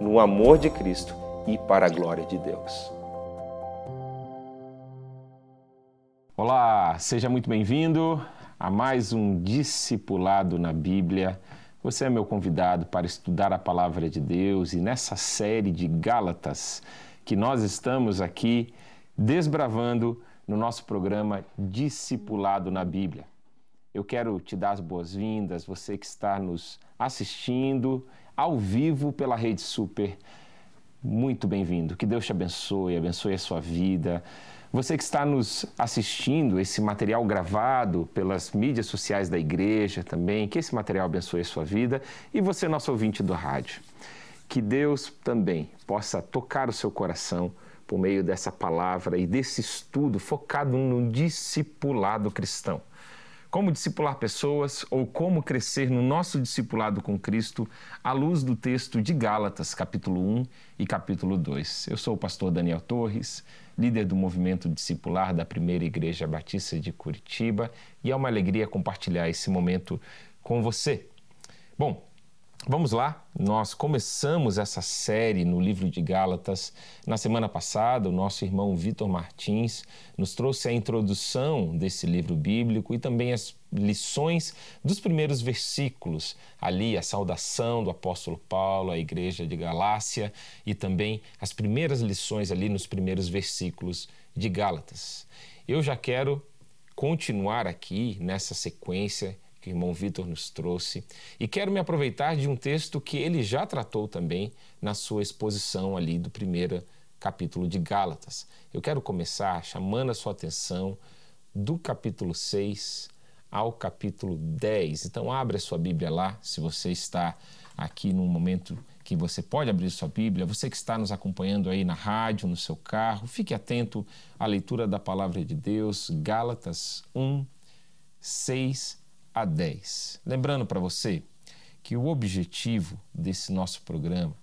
no amor de Cristo e para a glória de Deus. Olá, seja muito bem-vindo a mais um Discipulado na Bíblia. Você é meu convidado para estudar a palavra de Deus e nessa série de Gálatas que nós estamos aqui desbravando no nosso programa Discipulado na Bíblia. Eu quero te dar as boas-vindas, você que está nos assistindo ao vivo pela Rede Super. Muito bem-vindo. Que Deus te abençoe, abençoe a sua vida. Você que está nos assistindo, esse material gravado pelas mídias sociais da igreja também, que esse material abençoe a sua vida. E você, nosso ouvinte do rádio. Que Deus também possa tocar o seu coração por meio dessa palavra e desse estudo focado no discipulado cristão como discipular pessoas ou como crescer no nosso discipulado com Cristo à luz do texto de Gálatas, capítulo 1 e capítulo 2. Eu sou o pastor Daniel Torres, líder do movimento discipular da Primeira Igreja Batista de Curitiba, e é uma alegria compartilhar esse momento com você. Bom, Vamos lá, nós começamos essa série no livro de Gálatas. Na semana passada, o nosso irmão Vitor Martins nos trouxe a introdução desse livro bíblico e também as lições dos primeiros versículos, ali a saudação do apóstolo Paulo à igreja de Galácia e também as primeiras lições ali nos primeiros versículos de Gálatas. Eu já quero continuar aqui nessa sequência que o irmão Vitor nos trouxe, e quero me aproveitar de um texto que ele já tratou também na sua exposição ali do primeiro capítulo de Gálatas. Eu quero começar chamando a sua atenção do capítulo 6 ao capítulo 10. Então, abra a sua Bíblia lá, se você está aqui num momento que você pode abrir sua Bíblia, você que está nos acompanhando aí na rádio, no seu carro, fique atento à leitura da palavra de Deus, Gálatas 1, 6 a 10. Lembrando para você que o objetivo desse nosso programa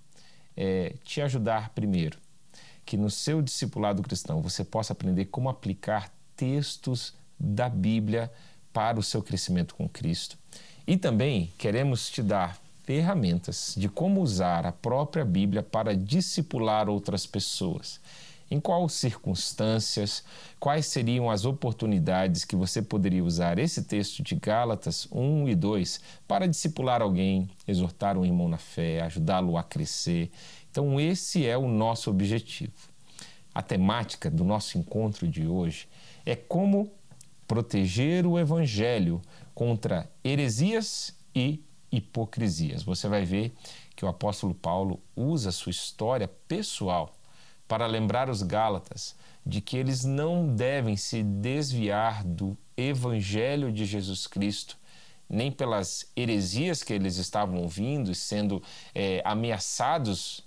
é te ajudar primeiro, que no seu discipulado cristão você possa aprender como aplicar textos da Bíblia para o seu crescimento com Cristo. E também queremos te dar ferramentas de como usar a própria Bíblia para discipular outras pessoas em quais circunstâncias, quais seriam as oportunidades que você poderia usar esse texto de Gálatas 1 e 2 para discipular alguém, exortar um irmão na fé, ajudá-lo a crescer. Então, esse é o nosso objetivo. A temática do nosso encontro de hoje é como proteger o evangelho contra heresias e hipocrisias. Você vai ver que o apóstolo Paulo usa sua história pessoal para lembrar os Gálatas de que eles não devem se desviar do Evangelho de Jesus Cristo, nem pelas heresias que eles estavam ouvindo e sendo é, ameaçados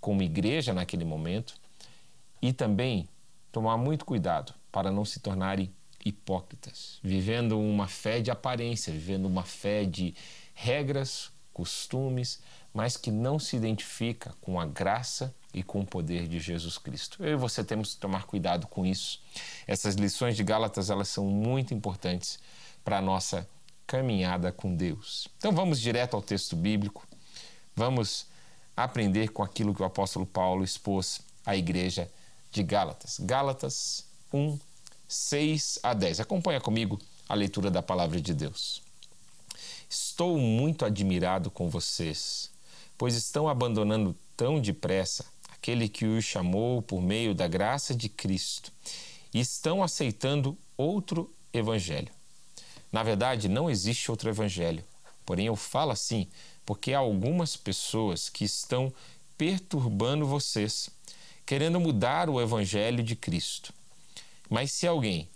como igreja naquele momento, e também tomar muito cuidado para não se tornarem hipócritas, vivendo uma fé de aparência, vivendo uma fé de regras, costumes, mas que não se identifica com a graça e com o poder de Jesus Cristo. Eu e você temos que tomar cuidado com isso. Essas lições de Gálatas, elas são muito importantes para a nossa caminhada com Deus. Então vamos direto ao texto bíblico. Vamos aprender com aquilo que o apóstolo Paulo expôs à igreja de Gálatas. Gálatas 1, 6 a 10. Acompanha comigo a leitura da palavra de Deus. Estou muito admirado com vocês, pois estão abandonando tão depressa aquele que os chamou por meio da graça de Cristo, e estão aceitando outro evangelho. Na verdade, não existe outro evangelho. Porém, eu falo assim porque há algumas pessoas que estão perturbando vocês, querendo mudar o evangelho de Cristo. Mas se alguém,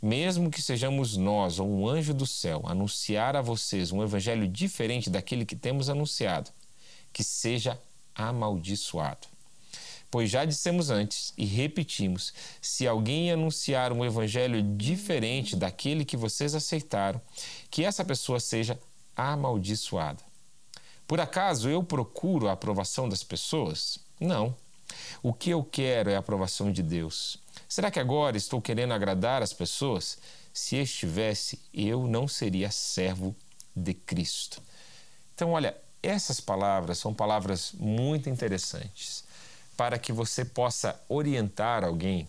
mesmo que sejamos nós ou um anjo do céu, anunciar a vocês um evangelho diferente daquele que temos anunciado, que seja amaldiçoado. Pois já dissemos antes e repetimos: se alguém anunciar um evangelho diferente daquele que vocês aceitaram, que essa pessoa seja amaldiçoada. Por acaso eu procuro a aprovação das pessoas? Não. O que eu quero é a aprovação de Deus. Será que agora estou querendo agradar as pessoas? Se estivesse, eu não seria servo de Cristo. Então, olha, essas palavras são palavras muito interessantes para que você possa orientar alguém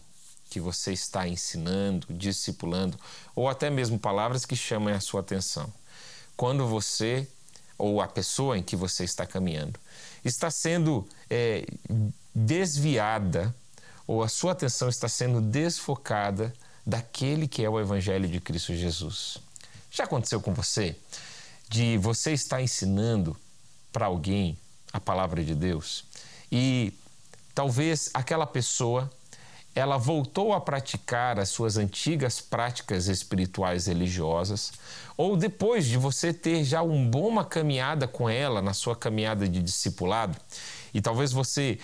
que você está ensinando, discipulando, ou até mesmo palavras que chamem a sua atenção. Quando você ou a pessoa em que você está caminhando está sendo é, desviada ou a sua atenção está sendo desfocada daquele que é o Evangelho de Cristo Jesus. Já aconteceu com você de você estar ensinando para alguém a palavra de Deus e talvez aquela pessoa ela voltou a praticar as suas antigas práticas espirituais religiosas, ou depois de você ter já uma boa caminhada com ela na sua caminhada de discipulado, e talvez você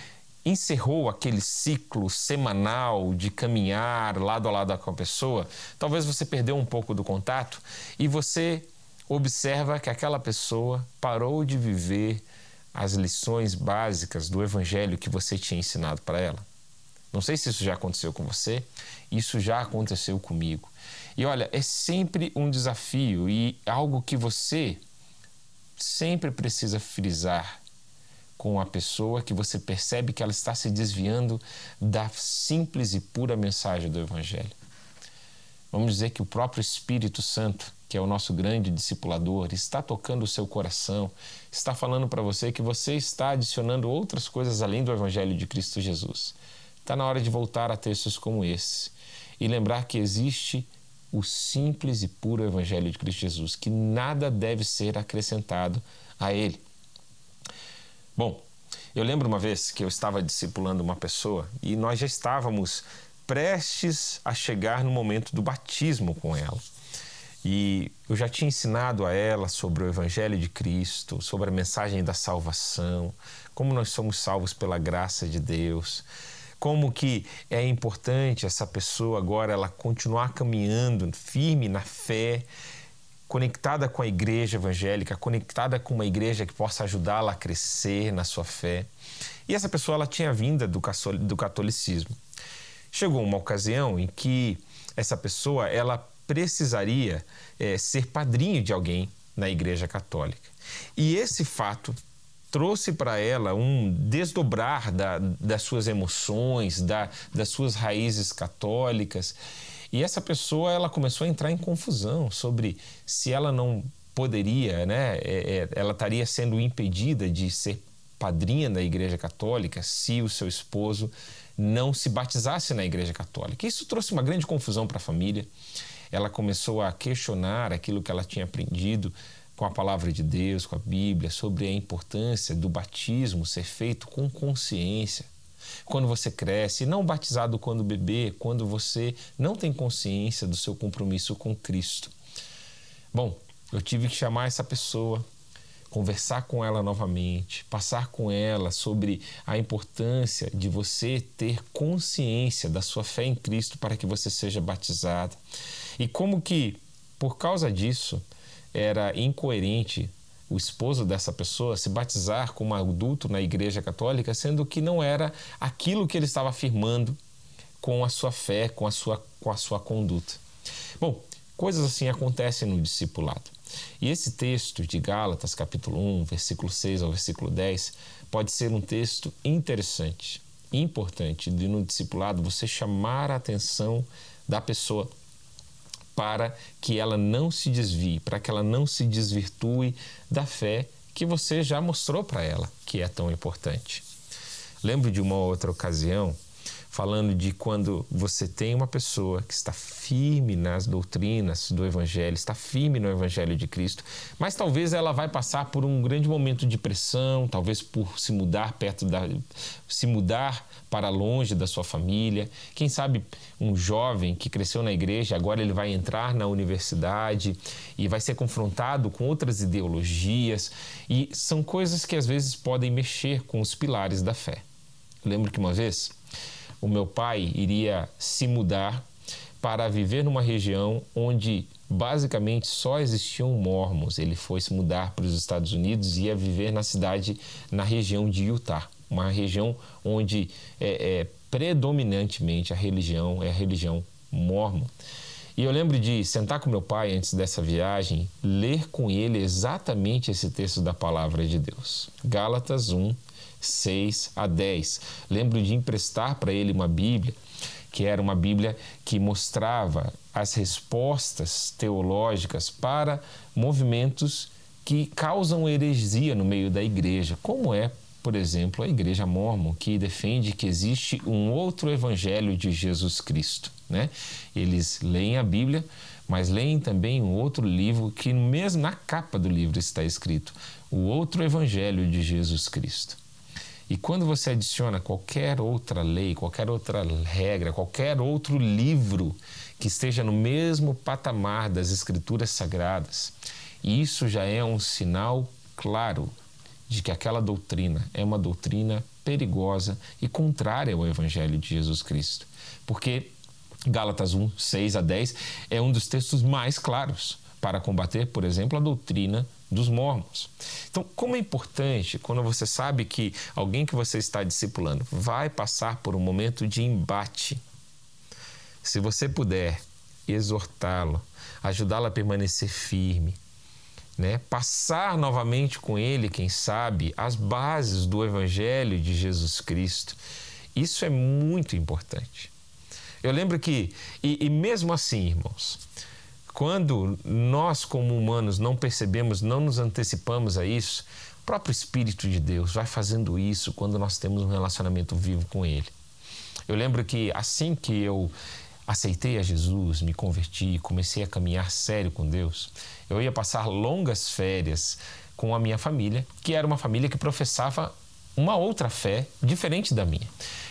encerrou aquele ciclo semanal de caminhar lado a lado com a pessoa, talvez você perdeu um pouco do contato e você observa que aquela pessoa parou de viver as lições básicas do evangelho que você tinha ensinado para ela. Não sei se isso já aconteceu com você, isso já aconteceu comigo. E olha, é sempre um desafio e algo que você sempre precisa frisar com a pessoa que você percebe que ela está se desviando da simples e pura mensagem do Evangelho. Vamos dizer que o próprio Espírito Santo que é o nosso grande discipulador, está tocando o seu coração, está falando para você que você está adicionando outras coisas além do Evangelho de Cristo Jesus. Está na hora de voltar a textos como esse e lembrar que existe o simples e puro Evangelho de Cristo Jesus, que nada deve ser acrescentado a ele. Bom, eu lembro uma vez que eu estava discipulando uma pessoa e nós já estávamos prestes a chegar no momento do batismo com ela. E eu já tinha ensinado a ela sobre o Evangelho de Cristo, sobre a mensagem da salvação, como nós somos salvos pela graça de Deus, como que é importante essa pessoa agora ela continuar caminhando firme na fé, conectada com a igreja evangélica, conectada com uma igreja que possa ajudá-la a crescer na sua fé. E essa pessoa ela tinha vinda do catolicismo. Chegou uma ocasião em que essa pessoa ela precisaria é, ser padrinho de alguém na Igreja Católica. E esse fato trouxe para ela um desdobrar da, das suas emoções, da, das suas raízes católicas. E essa pessoa ela começou a entrar em confusão sobre se ela não poderia, né? É, é, ela estaria sendo impedida de ser padrinha da Igreja Católica se o seu esposo não se batizasse na Igreja Católica. Isso trouxe uma grande confusão para a família ela começou a questionar aquilo que ela tinha aprendido com a palavra de Deus, com a Bíblia, sobre a importância do batismo ser feito com consciência. Quando você cresce, não batizado quando bebê, quando você não tem consciência do seu compromisso com Cristo. Bom, eu tive que chamar essa pessoa, conversar com ela novamente, passar com ela sobre a importância de você ter consciência da sua fé em Cristo para que você seja batizado. E como que, por causa disso, era incoerente o esposo dessa pessoa se batizar como adulto na Igreja Católica, sendo que não era aquilo que ele estava afirmando com a sua fé, com a sua, com a sua conduta. Bom, coisas assim acontecem no discipulado. E esse texto de Gálatas, capítulo 1, versículo 6 ao versículo 10, pode ser um texto interessante, importante de no discipulado você chamar a atenção da pessoa para que ela não se desvie, para que ela não se desvirtue da fé que você já mostrou para ela, que é tão importante. Lembro de uma outra ocasião falando de quando você tem uma pessoa que está firme nas doutrinas do Evangelho, está firme no Evangelho de Cristo, mas talvez ela vai passar por um grande momento de pressão, talvez por se mudar perto da. se mudar para longe da sua família. Quem sabe um jovem que cresceu na igreja, agora ele vai entrar na universidade e vai ser confrontado com outras ideologias, e são coisas que às vezes podem mexer com os pilares da fé. lembro que uma vez o meu pai iria se mudar para viver numa região onde basicamente só existiam mormons. Ele foi se mudar para os Estados Unidos e ia viver na cidade, na região de Utah, uma região onde é, é, predominantemente a religião é a religião mormon. E eu lembro de sentar com meu pai antes dessa viagem, ler com ele exatamente esse texto da palavra de Deus. Gálatas 1, 6 a 10. Lembro de emprestar para ele uma Bíblia, que era uma Bíblia que mostrava as respostas teológicas para movimentos que causam heresia no meio da igreja, como é, por exemplo, a Igreja Mormon, que defende que existe um outro evangelho de Jesus Cristo. Né? Eles leem a Bíblia, mas leem também um outro livro que mesmo na capa do livro está escrito o outro evangelho de Jesus Cristo. E quando você adiciona qualquer outra lei, qualquer outra regra, qualquer outro livro que esteja no mesmo patamar das Escrituras Sagradas, isso já é um sinal claro de que aquela doutrina é uma doutrina perigosa e contrária ao Evangelho de Jesus Cristo. Porque Gálatas 1, 6 a 10 é um dos textos mais claros para combater, por exemplo, a doutrina dos mormons. Então, como é importante quando você sabe que alguém que você está discipulando vai passar por um momento de embate. Se você puder exortá-lo, ajudá-lo a permanecer firme, né? passar novamente com ele, quem sabe, as bases do Evangelho de Jesus Cristo, isso é muito importante. Eu lembro que, e, e mesmo assim, irmãos, quando nós, como humanos, não percebemos, não nos antecipamos a isso, o próprio Espírito de Deus vai fazendo isso quando nós temos um relacionamento vivo com Ele. Eu lembro que assim que eu aceitei a Jesus, me converti, comecei a caminhar sério com Deus, eu ia passar longas férias com a minha família, que era uma família que professava uma outra fé diferente da minha.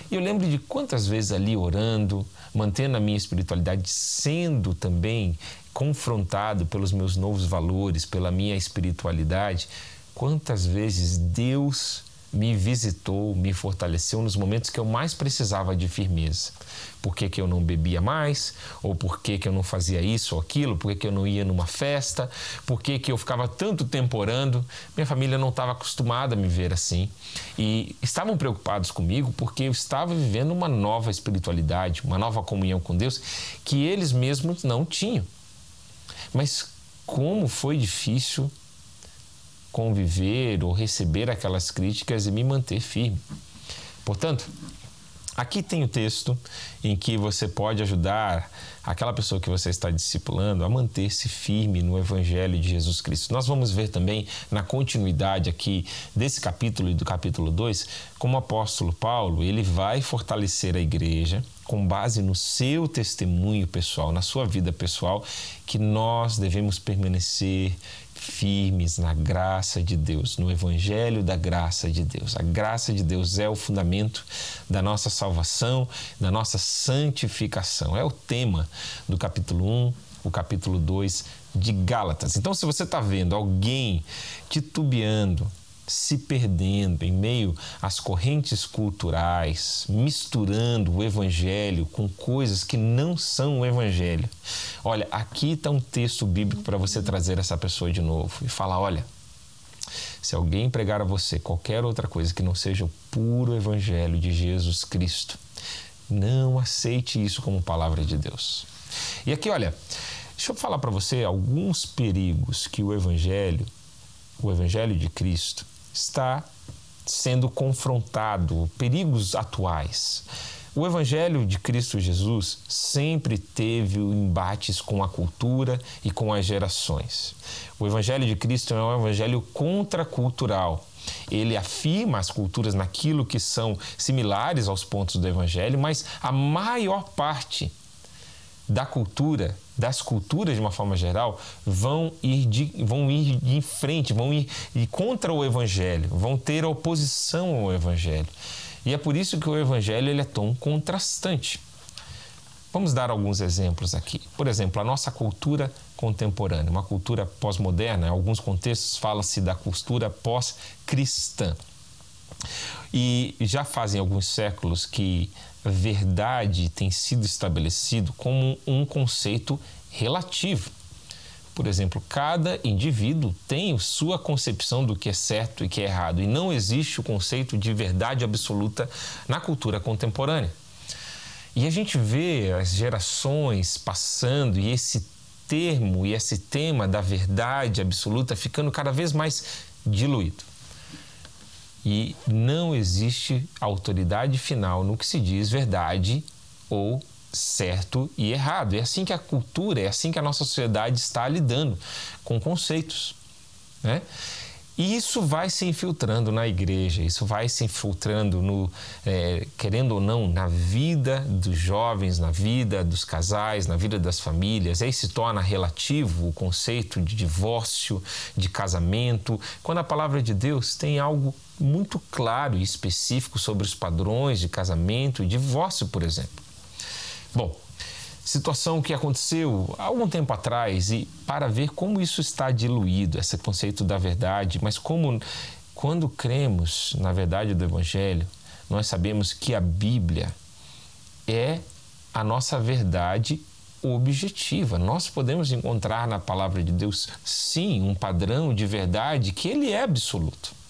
E eu lembro de quantas vezes ali orando, mantendo a minha espiritualidade, sendo também confrontado pelos meus novos valores, pela minha espiritualidade, quantas vezes Deus me visitou, me fortaleceu nos momentos que eu mais precisava de firmeza. Por que, que eu não bebia mais? Ou por que, que eu não fazia isso ou aquilo? Por que, que eu não ia numa festa? Por que, que eu ficava tanto tempo orando? Minha família não estava acostumada a me ver assim. E estavam preocupados comigo porque eu estava vivendo uma nova espiritualidade, uma nova comunhão com Deus que eles mesmos não tinham. Mas como foi difícil conviver ou receber aquelas críticas e me manter firme. Portanto, aqui tem o texto em que você pode ajudar aquela pessoa que você está discipulando a manter-se firme no Evangelho de Jesus Cristo. Nós vamos ver também na continuidade aqui desse capítulo e do capítulo 2, como o apóstolo Paulo, ele vai fortalecer a igreja com base no seu testemunho pessoal, na sua vida pessoal, que nós devemos permanecer firmes na graça de Deus, no evangelho da graça de Deus. A graça de Deus é o fundamento da nossa salvação, da nossa santificação. É o tema do capítulo 1, o capítulo 2 de Gálatas. Então, se você está vendo alguém titubeando, se perdendo em meio às correntes culturais, misturando o evangelho com coisas que não são o evangelho. Olha, aqui está um texto bíblico para você trazer essa pessoa de novo e falar: olha, se alguém pregar a você qualquer outra coisa que não seja o puro evangelho de Jesus Cristo, não aceite isso como palavra de Deus. E aqui, olha, deixa eu falar para você alguns perigos que o evangelho o Evangelho de Cristo está sendo confrontado, perigos atuais. O Evangelho de Cristo Jesus sempre teve embates com a cultura e com as gerações. O Evangelho de Cristo é um evangelho contracultural. ele afirma as culturas naquilo que são similares aos pontos do Evangelho, mas a maior parte da cultura, das culturas de uma forma geral, vão ir de, vão ir em frente, vão ir, ir contra o Evangelho, vão ter oposição ao Evangelho. E é por isso que o Evangelho ele é tão contrastante. Vamos dar alguns exemplos aqui. Por exemplo, a nossa cultura contemporânea, uma cultura pós-moderna, em alguns contextos fala-se da cultura pós-cristã. E já fazem alguns séculos que verdade tem sido estabelecido como um conceito relativo. Por exemplo, cada indivíduo tem sua concepção do que é certo e que é errado, e não existe o conceito de verdade absoluta na cultura contemporânea. E a gente vê as gerações passando e esse termo e esse tema da verdade absoluta ficando cada vez mais diluído. E não existe autoridade final no que se diz verdade ou certo e errado. É assim que a cultura, é assim que a nossa sociedade está lidando com conceitos. Né? E isso vai se infiltrando na igreja, isso vai se infiltrando no, é, querendo ou não, na vida dos jovens, na vida dos casais, na vida das famílias. Aí se torna relativo o conceito de divórcio, de casamento, quando a palavra de Deus tem algo muito claro e específico sobre os padrões de casamento e divórcio, por exemplo. Bom, situação que aconteceu há algum tempo atrás e para ver como isso está diluído, esse conceito da verdade, mas como quando cremos na verdade do Evangelho, nós sabemos que a Bíblia é a nossa verdade objetiva. Nós podemos encontrar na palavra de Deus, sim, um padrão de verdade que ele é absoluto.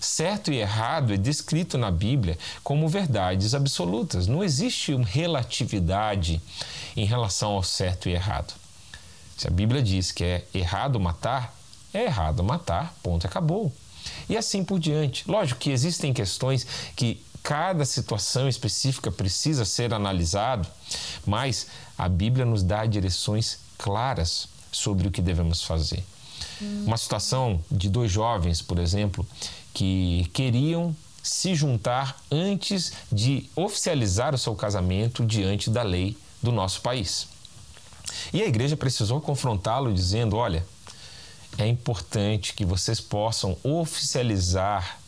Certo e errado é descrito na Bíblia como verdades absolutas. Não existe uma relatividade em relação ao certo e errado. Se a Bíblia diz que é errado matar, é errado matar, ponto, acabou. E assim por diante. Lógico que existem questões que cada situação específica precisa ser analisado, mas a Bíblia nos dá direções claras sobre o que devemos fazer. Hum. Uma situação de dois jovens, por exemplo, que queriam se juntar antes de oficializar o seu casamento diante da lei do nosso país. E a igreja precisou confrontá-lo dizendo: olha, é importante que vocês possam oficializar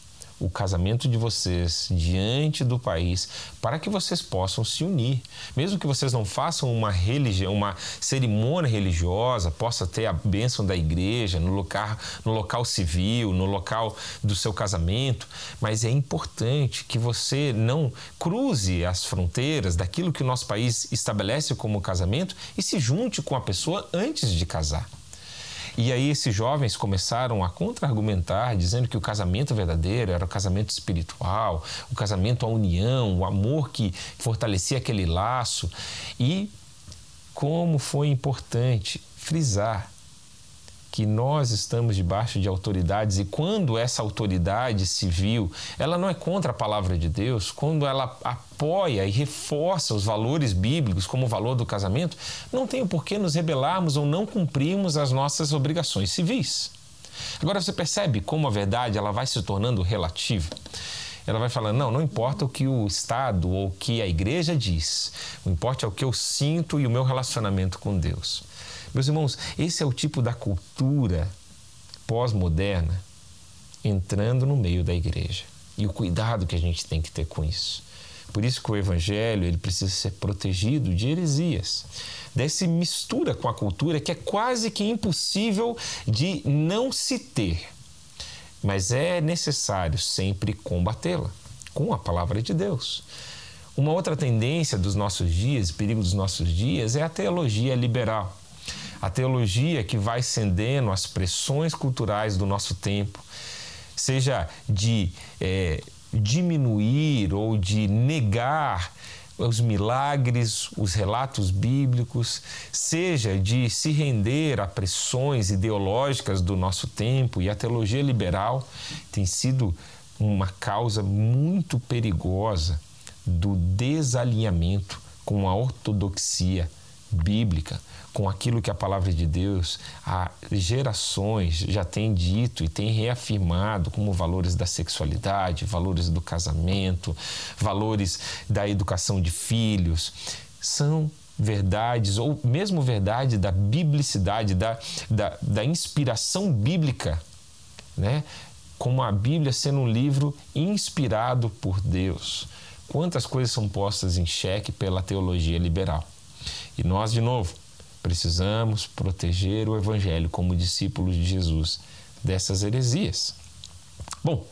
o casamento de vocês diante do país para que vocês possam se unir. Mesmo que vocês não façam uma religião, uma cerimônia religiosa, possa ter a bênção da igreja no local, no local civil, no local do seu casamento, mas é importante que você não cruze as fronteiras daquilo que o nosso país estabelece como casamento e se junte com a pessoa antes de casar. E aí esses jovens começaram a contra-argumentar, dizendo que o casamento verdadeiro era o casamento espiritual, o casamento, a união, o amor que fortalecia aquele laço. E como foi importante frisar que nós estamos debaixo de autoridades e quando essa autoridade civil, ela não é contra a palavra de Deus, quando ela apoia e reforça os valores bíblicos como o valor do casamento, não tem o porquê nos rebelarmos ou não cumprirmos as nossas obrigações civis. Agora você percebe como a verdade ela vai se tornando relativa ela vai falando: não, não importa o que o Estado ou o que a igreja diz, o importa é o que eu sinto e o meu relacionamento com Deus. Meus irmãos, esse é o tipo da cultura pós-moderna entrando no meio da igreja. E o cuidado que a gente tem que ter com isso. Por isso que o evangelho ele precisa ser protegido de heresias, dessa mistura com a cultura que é quase que impossível de não se ter. Mas é necessário sempre combatê-la com a palavra de Deus. Uma outra tendência dos nossos dias, perigo dos nossos dias, é a teologia liberal a teologia que vai cedendo às pressões culturais do nosso tempo, seja de é, diminuir ou de negar os milagres, os relatos bíblicos, seja de se render a pressões ideológicas do nosso tempo, e a teologia liberal tem sido uma causa muito perigosa do desalinhamento com a ortodoxia bíblica, com aquilo que a palavra de Deus há gerações já tem dito e tem reafirmado como valores da sexualidade, valores do casamento, valores da educação de filhos, são verdades, ou mesmo verdade da biblicidade, da, da, da inspiração bíblica, né? como a Bíblia sendo um livro inspirado por Deus. Quantas coisas são postas em xeque pela teologia liberal. E nós, de novo, precisamos proteger o Evangelho como discípulos de Jesus dessas heresias. Bom,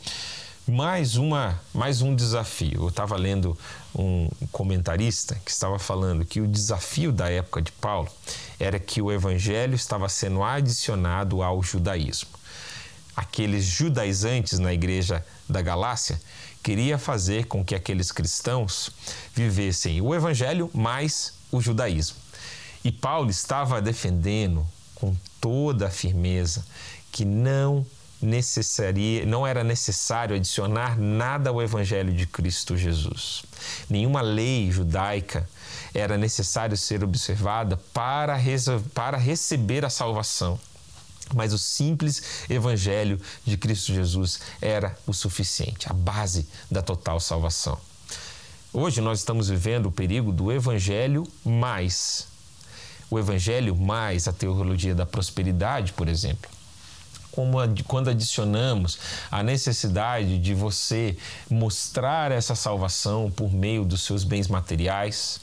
mais, uma, mais um desafio. Eu estava lendo um comentarista que estava falando que o desafio da época de Paulo era que o evangelho estava sendo adicionado ao judaísmo. Aqueles judaizantes na igreja da Galácia queria fazer com que aqueles cristãos vivessem o evangelho mais o judaísmo. E Paulo estava defendendo com toda a firmeza que não necessaria, não era necessário adicionar nada ao evangelho de Cristo Jesus. Nenhuma lei judaica era necessário ser observada para, para receber a salvação. Mas o simples evangelho de Cristo Jesus era o suficiente, a base da total salvação. Hoje nós estamos vivendo o perigo do evangelho mais o evangelho mais a teologia da prosperidade, por exemplo como quando adicionamos a necessidade de você mostrar essa salvação por meio dos seus bens materiais,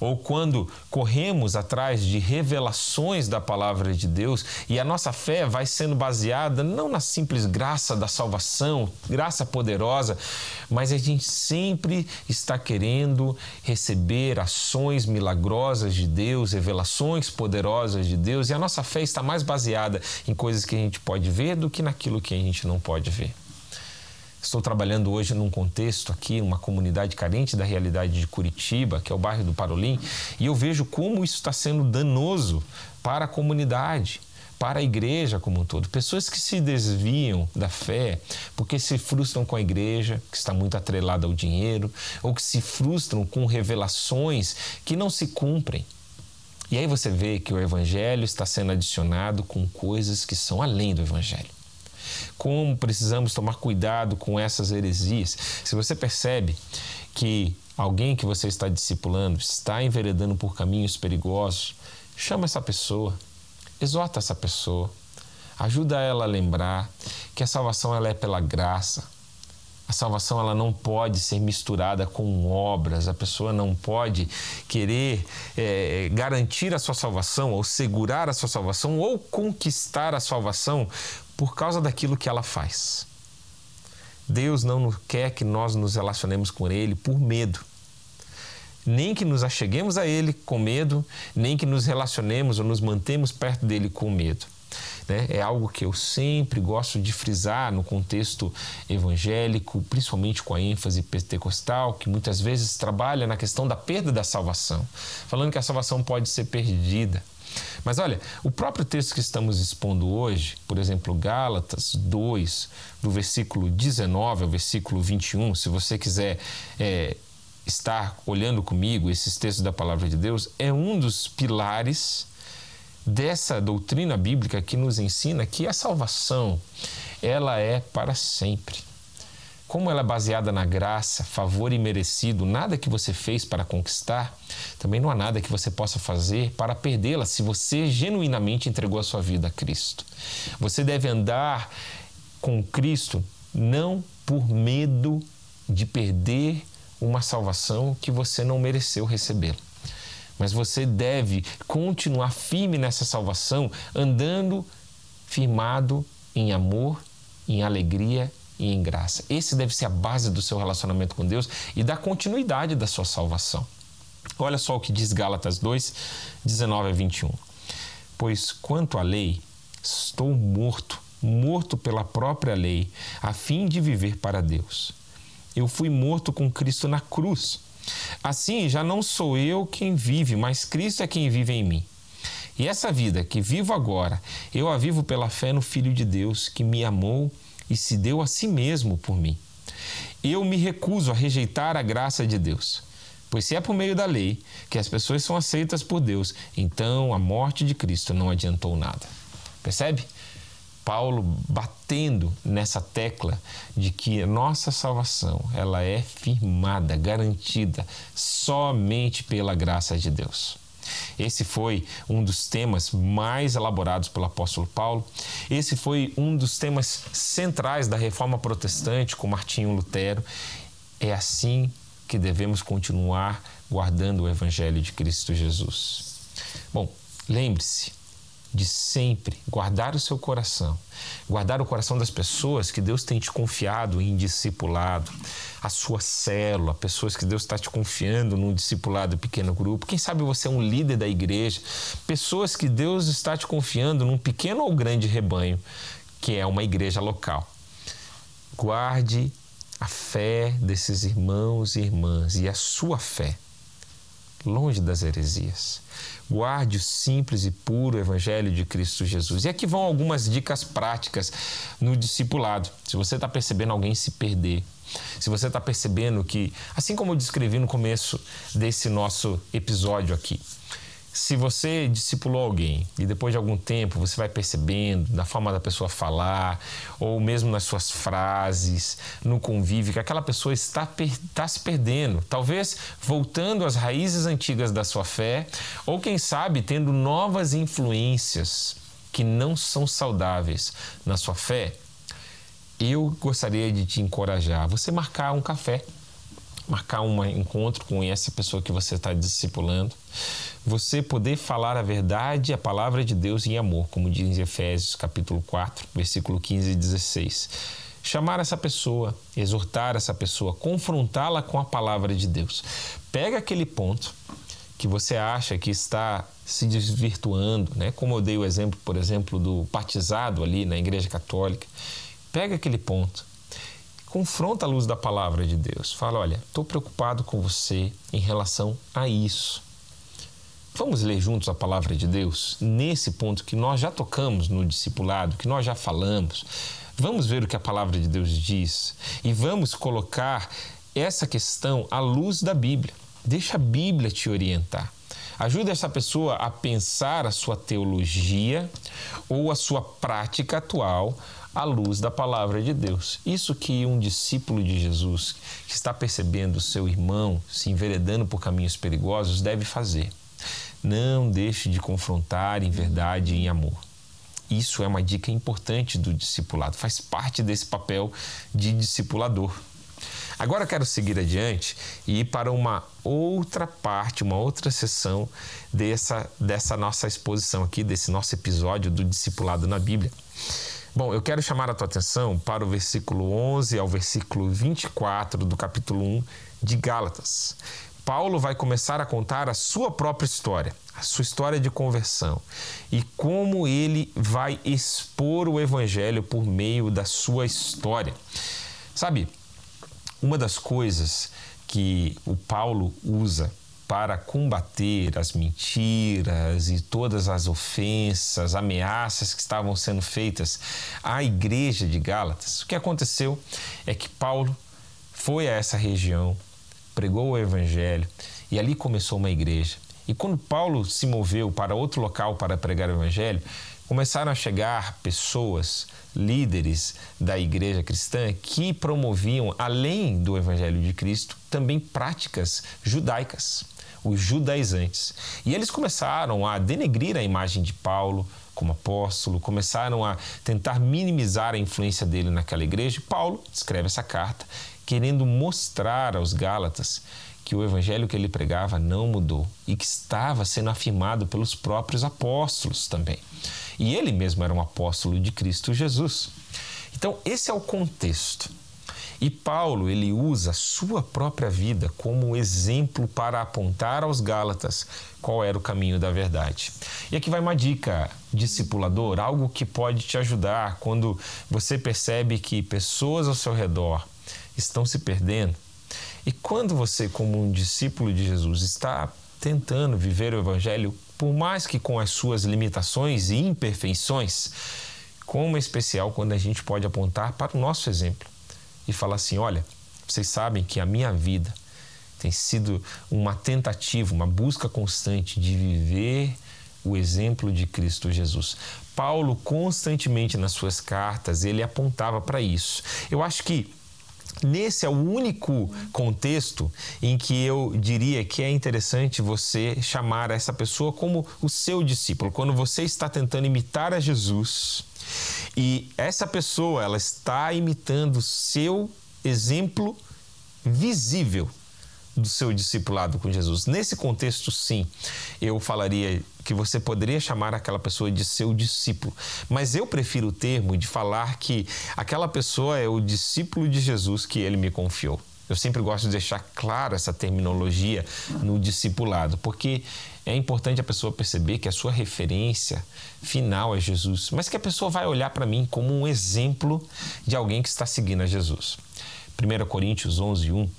ou quando corremos atrás de revelações da palavra de Deus e a nossa fé vai sendo baseada não na simples graça da salvação, graça poderosa, mas a gente sempre está querendo receber ações milagrosas de Deus, revelações poderosas de Deus, e a nossa fé está mais baseada em coisas que a gente pode ver do que naquilo que a gente não pode ver. Estou trabalhando hoje num contexto aqui, uma comunidade carente da realidade de Curitiba, que é o bairro do Parolim, e eu vejo como isso está sendo danoso para a comunidade para a igreja como um todo. Pessoas que se desviam da fé porque se frustram com a igreja, que está muito atrelada ao dinheiro, ou que se frustram com revelações que não se cumprem. E aí você vê que o evangelho está sendo adicionado com coisas que são além do evangelho. Como precisamos tomar cuidado com essas heresias. Se você percebe que alguém que você está discipulando está enveredando por caminhos perigosos, chama essa pessoa, exorta essa pessoa, ajuda ela a lembrar que a salvação ela é pela graça. A salvação ela não pode ser misturada com obras. A pessoa não pode querer é, garantir a sua salvação, ou segurar a sua salvação, ou conquistar a salvação por causa daquilo que ela faz. Deus não quer que nós nos relacionemos com Ele por medo. Nem que nos acheguemos a Ele com medo, nem que nos relacionemos ou nos mantemos perto dele com medo. Né? É algo que eu sempre gosto de frisar no contexto evangélico, principalmente com a ênfase pentecostal, que muitas vezes trabalha na questão da perda da salvação, falando que a salvação pode ser perdida. Mas olha, o próprio texto que estamos expondo hoje, por exemplo, Gálatas 2, do versículo 19 ao versículo 21, se você quiser é, estar olhando comigo esses textos da palavra de Deus, é um dos pilares dessa doutrina bíblica que nos ensina que a salvação ela é para sempre. Como ela é baseada na graça, favor e merecido, nada que você fez para conquistar, também não há nada que você possa fazer para perdê-la se você genuinamente entregou a sua vida a Cristo. Você deve andar com Cristo não por medo de perder uma salvação que você não mereceu receber. Mas você deve continuar firme nessa salvação, andando firmado em amor, em alegria e em graça. Esse deve ser a base do seu relacionamento com Deus e da continuidade da sua salvação. Olha só o que diz Gálatas 2, 19 a 21. Pois quanto à lei, estou morto, morto pela própria lei, a fim de viver para Deus. Eu fui morto com Cristo na cruz. Assim, já não sou eu quem vive, mas Cristo é quem vive em mim. E essa vida que vivo agora, eu a vivo pela fé no Filho de Deus, que me amou e se deu a si mesmo por mim. Eu me recuso a rejeitar a graça de Deus, Pois se é por meio da lei que as pessoas são aceitas por Deus, então a morte de Cristo não adiantou nada. Percebe? Paulo batendo nessa tecla de que a nossa salvação ela é firmada, garantida somente pela graça de Deus. Esse foi um dos temas mais elaborados pelo apóstolo Paulo. Esse foi um dos temas centrais da reforma protestante com Martinho Lutero. É assim que devemos continuar guardando o evangelho de Cristo Jesus. Bom, lembre-se, de sempre guardar o seu coração, guardar o coração das pessoas que Deus tem te confiado em discipulado, a sua célula, pessoas que Deus está te confiando num discipulado pequeno grupo. Quem sabe você é um líder da igreja, pessoas que Deus está te confiando num pequeno ou grande rebanho, que é uma igreja local. Guarde a fé desses irmãos e irmãs e a sua fé longe das heresias. Guarde o simples e puro Evangelho de Cristo Jesus. E aqui vão algumas dicas práticas no discipulado. Se você está percebendo alguém se perder, se você está percebendo que, assim como eu descrevi no começo desse nosso episódio aqui, se você discipulou alguém e depois de algum tempo você vai percebendo na forma da pessoa falar ou mesmo nas suas frases, no convívio, que aquela pessoa está, está se perdendo, talvez voltando às raízes antigas da sua fé ou, quem sabe, tendo novas influências que não são saudáveis na sua fé, eu gostaria de te encorajar. Você marcar um café marcar um encontro com essa pessoa que você está discipulando, você poder falar a verdade, a palavra de Deus em amor, como diz Efésios capítulo 4, versículo 15 e 16. Chamar essa pessoa, exortar essa pessoa, confrontá-la com a palavra de Deus. Pega aquele ponto que você acha que está se desvirtuando, né? Como eu dei o exemplo, por exemplo, do batizado ali na Igreja Católica. Pega aquele ponto confronta a luz da palavra de Deus. Fala: olha, estou preocupado com você em relação a isso. Vamos ler juntos a palavra de Deus nesse ponto que nós já tocamos no discipulado, que nós já falamos. Vamos ver o que a palavra de Deus diz e vamos colocar essa questão à luz da Bíblia. Deixa a Bíblia te orientar. Ajude essa pessoa a pensar a sua teologia ou a sua prática atual à luz da palavra de Deus. Isso que um discípulo de Jesus que está percebendo seu irmão se enveredando por caminhos perigosos deve fazer. Não deixe de confrontar em verdade e em amor. Isso é uma dica importante do discipulado, faz parte desse papel de discipulador. Agora quero seguir adiante e ir para uma outra parte, uma outra sessão dessa, dessa nossa exposição aqui, desse nosso episódio do discipulado na Bíblia. Bom, eu quero chamar a tua atenção para o versículo 11 ao versículo 24 do capítulo 1 de Gálatas. Paulo vai começar a contar a sua própria história, a sua história de conversão e como ele vai expor o evangelho por meio da sua história. Sabe, uma das coisas que o Paulo usa para combater as mentiras e todas as ofensas, ameaças que estavam sendo feitas à igreja de Gálatas. O que aconteceu é que Paulo foi a essa região, pregou o evangelho e ali começou uma igreja. E quando Paulo se moveu para outro local para pregar o evangelho, começaram a chegar pessoas, líderes da igreja cristã que promoviam, além do evangelho de Cristo, também práticas judaicas os judaizantes. E eles começaram a denegrir a imagem de Paulo como apóstolo, começaram a tentar minimizar a influência dele naquela igreja. Paulo escreve essa carta querendo mostrar aos Gálatas que o evangelho que ele pregava não mudou e que estava sendo afirmado pelos próprios apóstolos também. E ele mesmo era um apóstolo de Cristo Jesus. Então, esse é o contexto. E Paulo, ele usa a sua própria vida como exemplo para apontar aos Gálatas qual era o caminho da verdade. E aqui vai uma dica, discipulador, algo que pode te ajudar quando você percebe que pessoas ao seu redor estão se perdendo. E quando você, como um discípulo de Jesus, está tentando viver o evangelho, por mais que com as suas limitações e imperfeições, como é especial quando a gente pode apontar para o nosso exemplo e falar assim: olha, vocês sabem que a minha vida tem sido uma tentativa, uma busca constante de viver o exemplo de Cristo Jesus. Paulo constantemente nas suas cartas ele apontava para isso. Eu acho que Nesse é o único contexto em que eu diria que é interessante você chamar essa pessoa como o seu discípulo. Quando você está tentando imitar a Jesus e essa pessoa ela está imitando seu exemplo visível do seu discipulado com Jesus. Nesse contexto, sim, eu falaria que você poderia chamar aquela pessoa de seu discípulo, mas eu prefiro o termo de falar que aquela pessoa é o discípulo de Jesus que ele me confiou. Eu sempre gosto de deixar claro essa terminologia no discipulado, porque é importante a pessoa perceber que a sua referência final é Jesus, mas que a pessoa vai olhar para mim como um exemplo de alguém que está seguindo a Jesus. 1 Coríntios 11, 1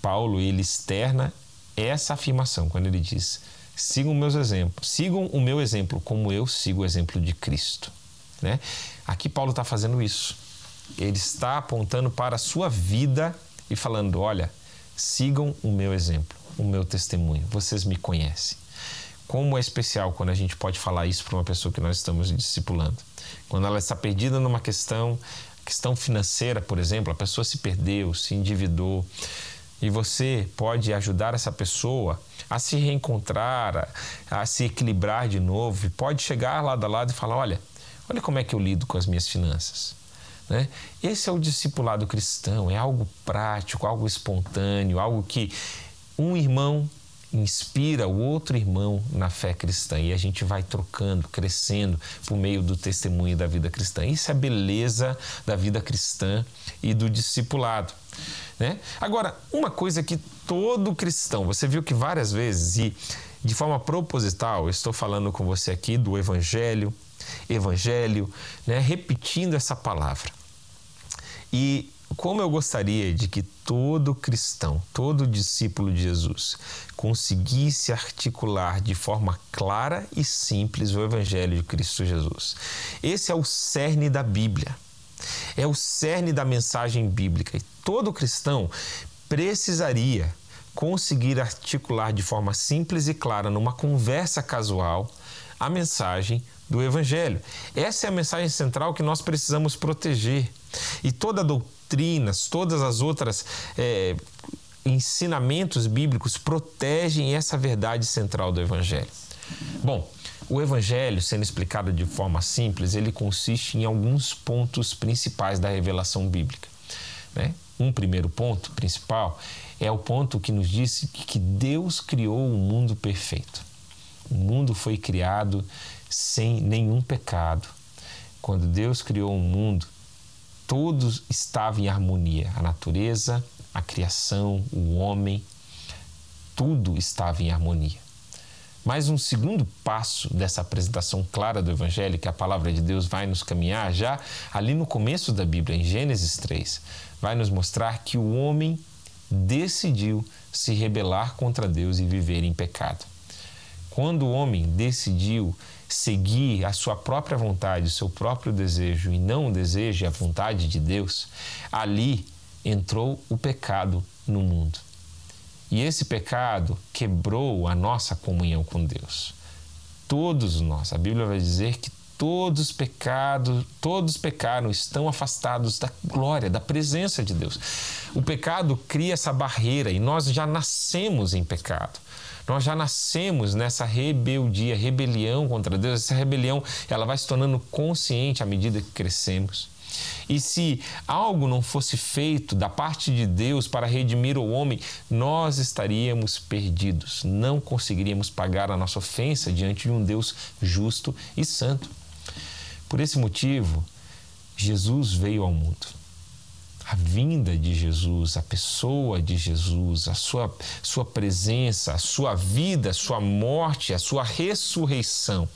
Paulo ele externa essa afirmação quando ele diz: sigam meus exemplos, sigam o meu exemplo como eu sigo o exemplo de Cristo. Né? Aqui Paulo está fazendo isso. Ele está apontando para a sua vida e falando: olha, sigam o meu exemplo, o meu testemunho. Vocês me conhecem. Como é especial quando a gente pode falar isso para uma pessoa que nós estamos discipulando. Quando ela está perdida numa questão, questão financeira, por exemplo, a pessoa se perdeu, se endividou, e você pode ajudar essa pessoa a se reencontrar, a, a se equilibrar de novo, e pode chegar lado a lado e falar: olha, olha como é que eu lido com as minhas finanças. Né? Esse é o discipulado cristão, é algo prático, algo espontâneo, algo que um irmão inspira o outro irmão na fé cristã e a gente vai trocando, crescendo por meio do testemunho da vida cristã. Isso é a beleza da vida cristã e do discipulado. Né? Agora, uma coisa que todo cristão, você viu que várias vezes, e de forma proposital, eu estou falando com você aqui do Evangelho, Evangelho, né? repetindo essa palavra. E como eu gostaria de que todo cristão, todo discípulo de Jesus, conseguisse articular de forma clara e simples o Evangelho de Cristo Jesus. Esse é o cerne da Bíblia. É o cerne da mensagem bíblica e todo cristão precisaria conseguir articular de forma simples e clara, numa conversa casual, a mensagem do Evangelho. Essa é a mensagem central que nós precisamos proteger. E toda doutrina, todas as outras é, ensinamentos bíblicos protegem essa verdade central do Evangelho. Bom, o Evangelho, sendo explicado de forma simples, ele consiste em alguns pontos principais da revelação bíblica. Né? Um primeiro ponto principal é o ponto que nos diz que Deus criou um mundo perfeito. O mundo foi criado sem nenhum pecado. Quando Deus criou um mundo, todos estavam em harmonia. A natureza, a criação, o homem, tudo estava em harmonia. Mas um segundo passo dessa apresentação clara do Evangelho, que a palavra de Deus vai nos caminhar já ali no começo da Bíblia, em Gênesis 3, vai nos mostrar que o homem decidiu se rebelar contra Deus e viver em pecado. Quando o homem decidiu seguir a sua própria vontade, o seu próprio desejo e não o desejo e a vontade de Deus, ali entrou o pecado no mundo. E esse pecado quebrou a nossa comunhão com Deus. Todos nós, a Bíblia vai dizer que todos pecados, todos pecaram, estão afastados da glória, da presença de Deus. O pecado cria essa barreira e nós já nascemos em pecado. Nós já nascemos nessa rebeldia, rebelião contra Deus. Essa rebelião, ela vai se tornando consciente à medida que crescemos. E se algo não fosse feito da parte de Deus para redimir o homem, nós estaríamos perdidos, não conseguiríamos pagar a nossa ofensa diante de um Deus justo e santo. Por esse motivo, Jesus veio ao mundo. A vinda de Jesus, a pessoa de Jesus, a sua, sua presença, a sua vida, a sua morte, a sua ressurreição.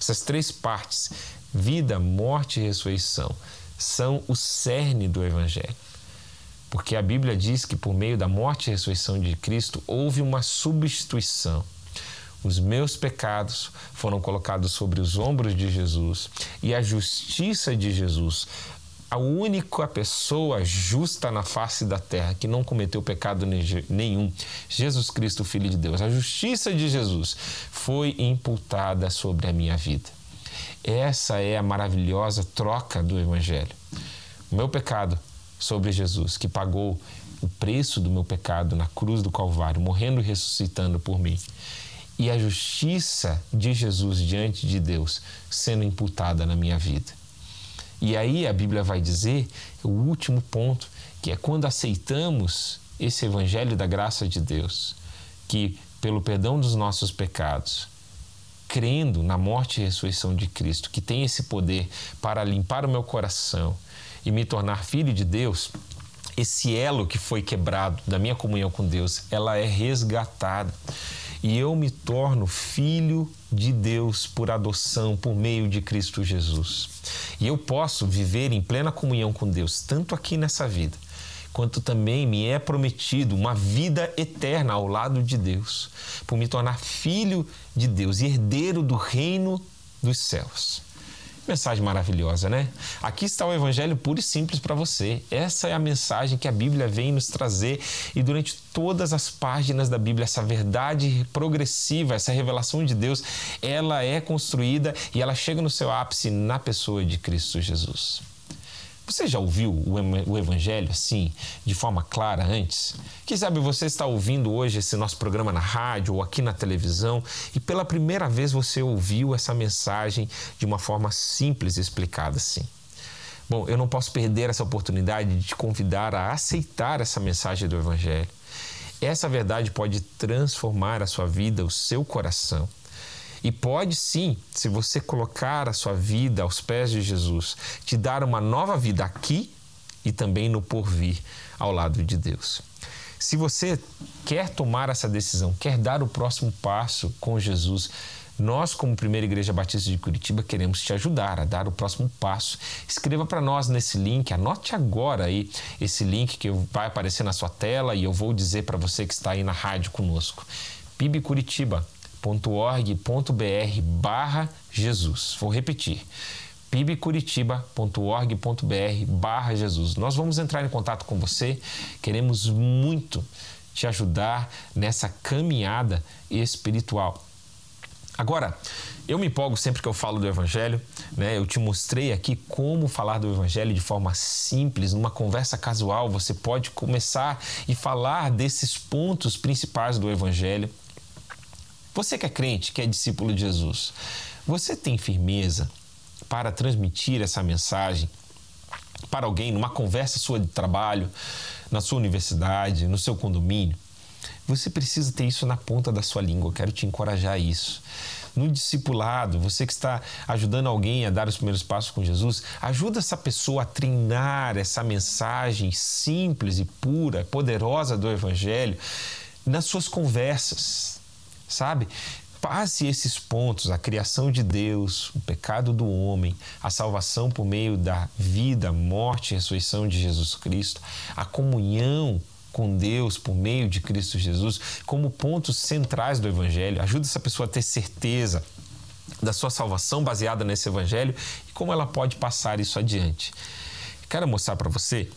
Essas três partes, vida, morte e ressurreição, são o cerne do Evangelho. Porque a Bíblia diz que por meio da morte e ressurreição de Cristo houve uma substituição. Os meus pecados foram colocados sobre os ombros de Jesus e a justiça de Jesus a única pessoa justa na face da terra que não cometeu pecado nenhum, Jesus Cristo, Filho de Deus. A justiça de Jesus foi imputada sobre a minha vida. Essa é a maravilhosa troca do Evangelho. O meu pecado sobre Jesus, que pagou o preço do meu pecado na cruz do Calvário, morrendo e ressuscitando por mim. E a justiça de Jesus diante de Deus sendo imputada na minha vida. E aí a Bíblia vai dizer o último ponto, que é quando aceitamos esse evangelho da graça de Deus, que pelo perdão dos nossos pecados, crendo na morte e ressurreição de Cristo, que tem esse poder para limpar o meu coração e me tornar filho de Deus, esse elo que foi quebrado da minha comunhão com Deus, ela é resgatada e eu me torno filho de Deus por adoção por meio de Cristo Jesus. E eu posso viver em plena comunhão com Deus, tanto aqui nessa vida, quanto também me é prometido uma vida eterna ao lado de Deus, por me tornar filho de Deus e herdeiro do reino dos céus. Mensagem maravilhosa, né? Aqui está o Evangelho puro e simples para você. Essa é a mensagem que a Bíblia vem nos trazer e durante todas as páginas da Bíblia, essa verdade progressiva, essa revelação de Deus, ela é construída e ela chega no seu ápice na pessoa de Cristo Jesus. Você já ouviu o Evangelho assim, de forma clara antes? Quem sabe você está ouvindo hoje esse nosso programa na rádio ou aqui na televisão e pela primeira vez você ouviu essa mensagem de uma forma simples e explicada assim. Bom, eu não posso perder essa oportunidade de te convidar a aceitar essa mensagem do Evangelho. Essa verdade pode transformar a sua vida, o seu coração. E pode sim, se você colocar a sua vida aos pés de Jesus, te dar uma nova vida aqui e também no porvir ao lado de Deus. Se você quer tomar essa decisão, quer dar o próximo passo com Jesus, nós, como Primeira Igreja Batista de Curitiba, queremos te ajudar a dar o próximo passo. Escreva para nós nesse link, anote agora aí esse link que vai aparecer na sua tela e eu vou dizer para você que está aí na rádio conosco. PIB Curitiba, pibcuritiba.org.br barra Jesus. Vou repetir pibcuritiba.org.br barra Jesus. Nós vamos entrar em contato com você, queremos muito te ajudar nessa caminhada espiritual. Agora, eu me empolgo sempre que eu falo do Evangelho, né? Eu te mostrei aqui como falar do Evangelho de forma simples, numa conversa casual. Você pode começar e falar desses pontos principais do Evangelho. Você que é crente, que é discípulo de Jesus, você tem firmeza para transmitir essa mensagem para alguém numa conversa sua de trabalho, na sua universidade, no seu condomínio? Você precisa ter isso na ponta da sua língua. Eu quero te encorajar a isso. No discipulado, você que está ajudando alguém a dar os primeiros passos com Jesus, ajuda essa pessoa a treinar essa mensagem simples e pura, poderosa do Evangelho nas suas conversas, sabe? Passe esses pontos, a criação de Deus, o pecado do homem, a salvação por meio da vida, morte e ressurreição de Jesus Cristo, a comunhão com Deus por meio de Cristo Jesus, como pontos centrais do Evangelho. Ajuda essa pessoa a ter certeza da sua salvação baseada nesse Evangelho e como ela pode passar isso adiante. Quero mostrar para você,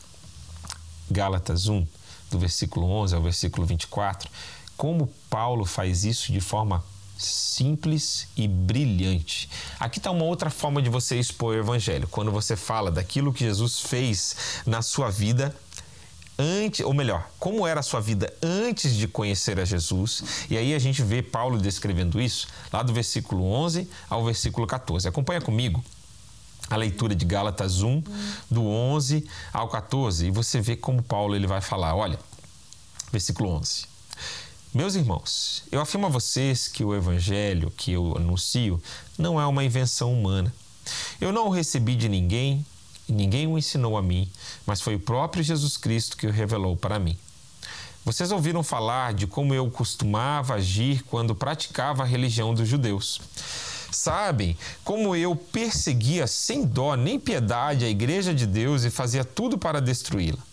Gálatas 1, do versículo 11 ao versículo 24 como Paulo faz isso de forma simples e brilhante. Aqui está uma outra forma de você expor o evangelho. Quando você fala daquilo que Jesus fez na sua vida antes, ou melhor, como era a sua vida antes de conhecer a Jesus. E aí a gente vê Paulo descrevendo isso lá do versículo 11 ao versículo 14. Acompanha comigo a leitura de Gálatas 1, do 11 ao 14, e você vê como Paulo ele vai falar, olha, versículo 11. Meus irmãos, eu afirmo a vocês que o evangelho que eu anuncio não é uma invenção humana. Eu não o recebi de ninguém e ninguém o ensinou a mim, mas foi o próprio Jesus Cristo que o revelou para mim. Vocês ouviram falar de como eu costumava agir quando praticava a religião dos judeus. Sabem como eu perseguia sem dó nem piedade a igreja de Deus e fazia tudo para destruí-la.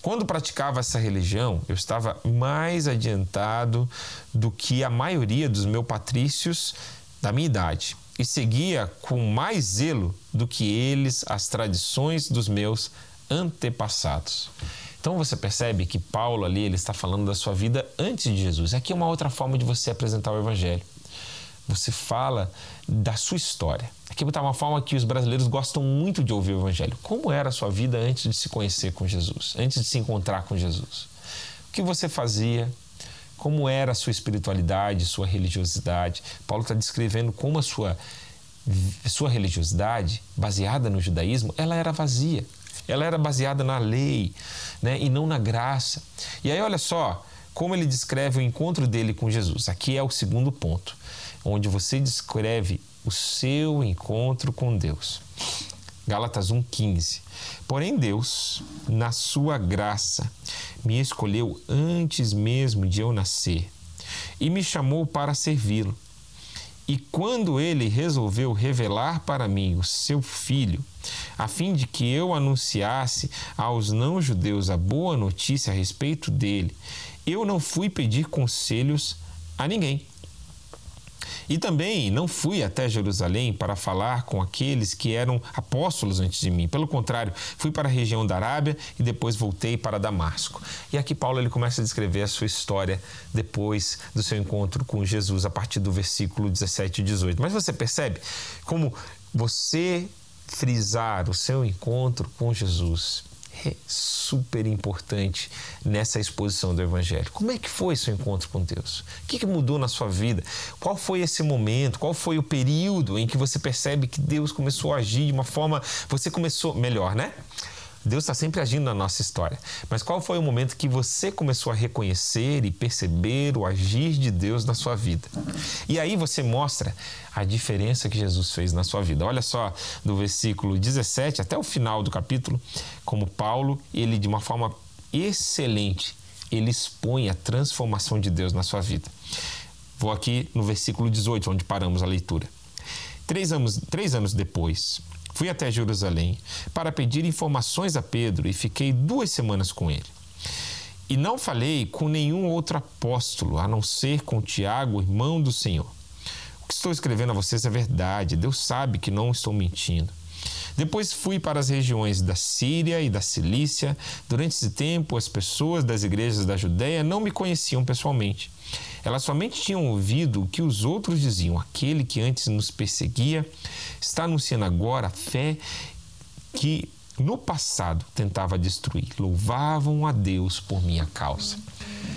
Quando praticava essa religião, eu estava mais adiantado do que a maioria dos meus patrícios da minha idade. e seguia com mais zelo do que eles as tradições dos meus antepassados. Então você percebe que Paulo ali ele está falando da sua vida antes de Jesus. Aqui é uma outra forma de você apresentar o evangelho. Você fala da sua história. Aqui está uma forma que os brasileiros gostam muito de ouvir o evangelho. Como era a sua vida antes de se conhecer com Jesus, antes de se encontrar com Jesus? O que você fazia? Como era a sua espiritualidade, sua religiosidade? Paulo está descrevendo como a sua sua religiosidade, baseada no judaísmo, ela era vazia. Ela era baseada na lei né, e não na graça. E aí, olha só como ele descreve o encontro dele com Jesus. Aqui é o segundo ponto, onde você descreve o seu encontro com Deus. Gálatas 1,15. Porém, Deus, na sua graça, me escolheu antes mesmo de eu nascer e me chamou para servi-lo. E quando ele resolveu revelar para mim o seu filho, a fim de que eu anunciasse aos não-judeus a boa notícia a respeito dele, eu não fui pedir conselhos a ninguém e também não fui até Jerusalém para falar com aqueles que eram apóstolos antes de mim. Pelo contrário, fui para a região da Arábia e depois voltei para Damasco. E aqui Paulo ele começa a descrever a sua história depois do seu encontro com Jesus a partir do versículo 17 e 18. Mas você percebe como você frisar o seu encontro com Jesus é super importante nessa exposição do Evangelho. Como é que foi seu encontro com Deus? O que mudou na sua vida? Qual foi esse momento? Qual foi o período em que você percebe que Deus começou a agir de uma forma. Você começou. Melhor, né? Deus está sempre agindo na nossa história. Mas qual foi o momento que você começou a reconhecer e perceber o agir de Deus na sua vida? E aí você mostra a diferença que Jesus fez na sua vida. Olha só, do versículo 17 até o final do capítulo, como Paulo, ele de uma forma excelente, ele expõe a transformação de Deus na sua vida. Vou aqui no versículo 18, onde paramos a leitura. Três anos, três anos depois, Fui até Jerusalém para pedir informações a Pedro e fiquei duas semanas com ele. E não falei com nenhum outro apóstolo, a não ser com Tiago, irmão do Senhor. O que estou escrevendo a vocês é verdade, Deus sabe que não estou mentindo. Depois fui para as regiões da Síria e da Cilícia. Durante esse tempo, as pessoas das igrejas da Judéia não me conheciam pessoalmente. Elas somente tinham ouvido o que os outros diziam. Aquele que antes nos perseguia está anunciando agora a fé que no passado tentava destruir. Louvavam a Deus por minha causa.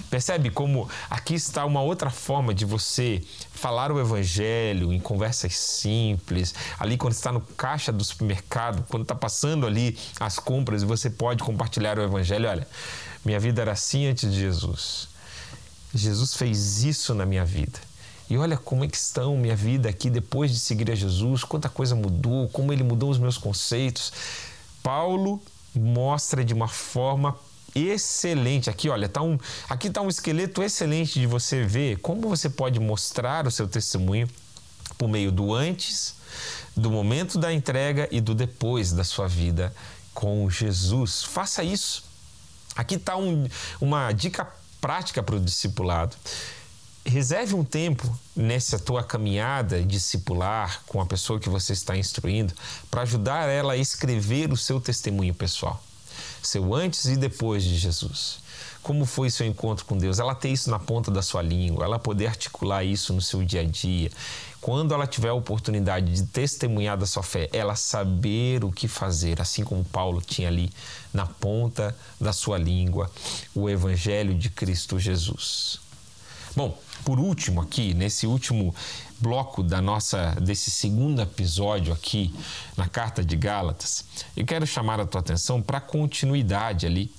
Percebe como aqui está uma outra forma de você falar o evangelho em conversas simples, ali quando está no caixa do supermercado, quando está passando ali as compras você pode compartilhar o evangelho. Olha, minha vida era assim antes de Jesus. Jesus fez isso na minha vida. E olha como é que estão minha vida aqui depois de seguir a Jesus, quanta coisa mudou, como ele mudou os meus conceitos. Paulo mostra de uma forma excelente. Aqui, olha, tá um, aqui está um esqueleto excelente de você ver como você pode mostrar o seu testemunho por meio do antes, do momento da entrega e do depois da sua vida com Jesus. Faça isso. Aqui está um, uma dica prática para o discipulado. Reserve um tempo nessa tua caminhada discipular com a pessoa que você está instruindo para ajudar ela a escrever o seu testemunho pessoal, seu antes e depois de Jesus. Como foi seu encontro com Deus? Ela ter isso na ponta da sua língua, ela poder articular isso no seu dia a dia. Quando ela tiver a oportunidade de testemunhar da sua fé, ela saber o que fazer, assim como Paulo tinha ali na ponta da sua língua o Evangelho de Cristo Jesus. Bom, por último aqui, nesse último bloco da nossa desse segundo episódio aqui na carta de Gálatas, eu quero chamar a tua atenção para a continuidade ali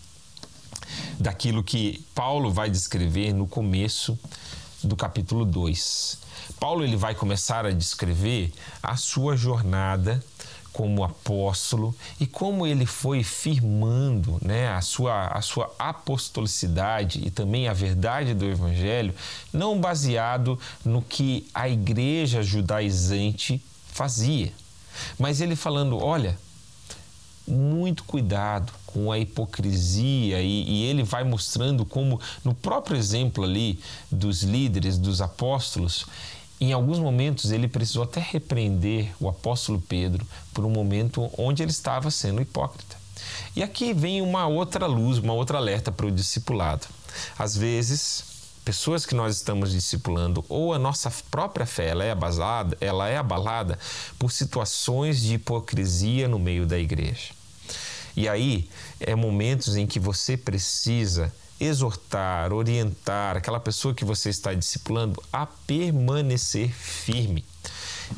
daquilo que Paulo vai descrever no começo do capítulo 2. Paulo ele vai começar a descrever a sua jornada como apóstolo e como ele foi firmando né, a, sua, a sua apostolicidade e também a verdade do evangelho, não baseado no que a igreja judaizante fazia, mas ele falando: olha, muito cuidado com a hipocrisia e, e, ele vai mostrando como no próprio exemplo ali dos líderes, dos apóstolos, Em alguns momentos ele precisou até repreender o apóstolo Pedro por um momento onde ele estava sendo hipócrita. E aqui vem uma outra luz, uma outra alerta para o discipulado. Às vezes, pessoas que nós estamos discipulando ou a nossa própria fé ela é abalada, ela é abalada por situações de hipocrisia no meio da igreja. E aí é momentos em que você precisa exortar, orientar aquela pessoa que você está discipulando a permanecer firme.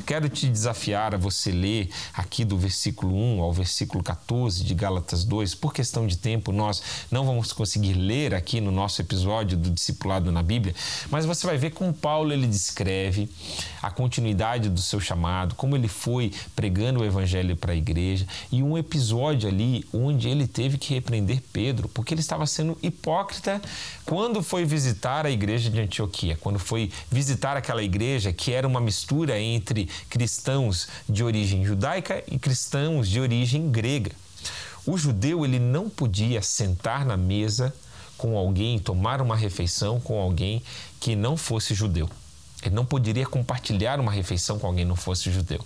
Quero te desafiar a você ler aqui do versículo 1 ao versículo 14 de Gálatas 2. Por questão de tempo, nós não vamos conseguir ler aqui no nosso episódio do discipulado na Bíblia, mas você vai ver como Paulo ele descreve a continuidade do seu chamado, como ele foi pregando o evangelho para a igreja e um episódio ali onde ele teve que repreender Pedro, porque ele estava sendo hipócrita quando foi visitar a igreja de Antioquia, quando foi visitar aquela igreja que era uma mistura entre cristãos de origem judaica e cristãos de origem grega. O judeu ele não podia sentar na mesa com alguém, tomar uma refeição com alguém que não fosse judeu. Ele não poderia compartilhar uma refeição com alguém que não fosse judeu.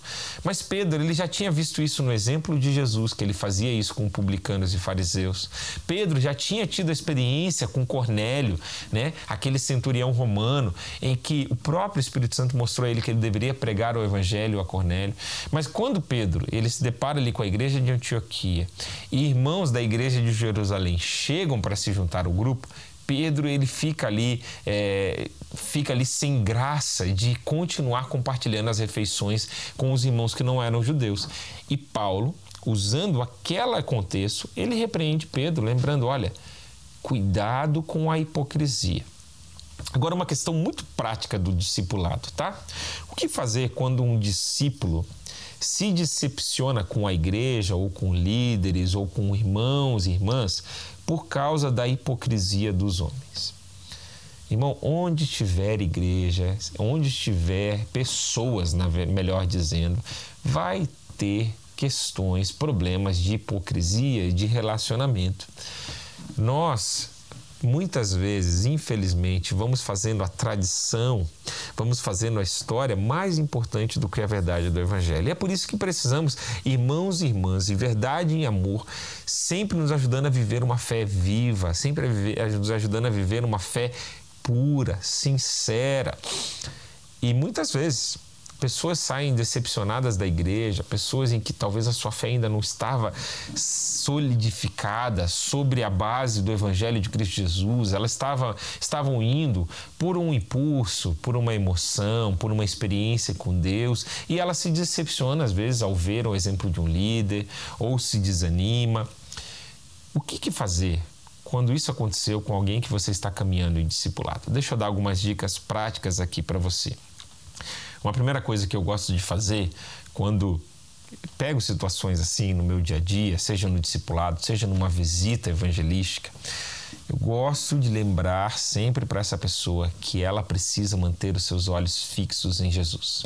Mas Pedro, ele já tinha visto isso no exemplo de Jesus, que ele fazia isso com publicanos e fariseus. Pedro já tinha tido a experiência com Cornélio, né? aquele centurião romano, em que o próprio Espírito Santo mostrou a ele que ele deveria pregar o evangelho a Cornélio. Mas quando Pedro, ele se depara ali com a igreja de Antioquia e irmãos da igreja de Jerusalém chegam para se juntar ao grupo, Pedro ele fica ali, é, fica ali sem graça de continuar compartilhando as refeições com os irmãos que não eram judeus. E Paulo, usando aquele contexto, ele repreende Pedro, lembrando: olha, cuidado com a hipocrisia. Agora, uma questão muito prática do discipulado, tá? O que fazer quando um discípulo se decepciona com a igreja, ou com líderes, ou com irmãos e irmãs, por causa da hipocrisia dos homens. Irmão, onde estiver igreja, onde estiver pessoas, melhor dizendo, vai ter questões, problemas de hipocrisia e de relacionamento. Nós muitas vezes, infelizmente, vamos fazendo a tradição, vamos fazendo a história mais importante do que a verdade do Evangelho. E é por isso que precisamos, irmãos e irmãs, de verdade e amor, sempre nos ajudando a viver uma fé viva, sempre nos ajudando a viver uma fé pura, sincera. E muitas vezes Pessoas saem decepcionadas da igreja, pessoas em que talvez a sua fé ainda não estava solidificada sobre a base do Evangelho de Cristo Jesus, elas estavam, estavam indo por um impulso, por uma emoção, por uma experiência com Deus, e ela se decepciona às vezes ao ver o exemplo de um líder, ou se desanima. O que, que fazer? quando isso aconteceu com alguém que você está caminhando em discipulado. Deixa eu dar algumas dicas práticas aqui para você. Uma primeira coisa que eu gosto de fazer quando pego situações assim no meu dia a dia, seja no discipulado, seja numa visita evangelística, eu gosto de lembrar sempre para essa pessoa que ela precisa manter os seus olhos fixos em Jesus.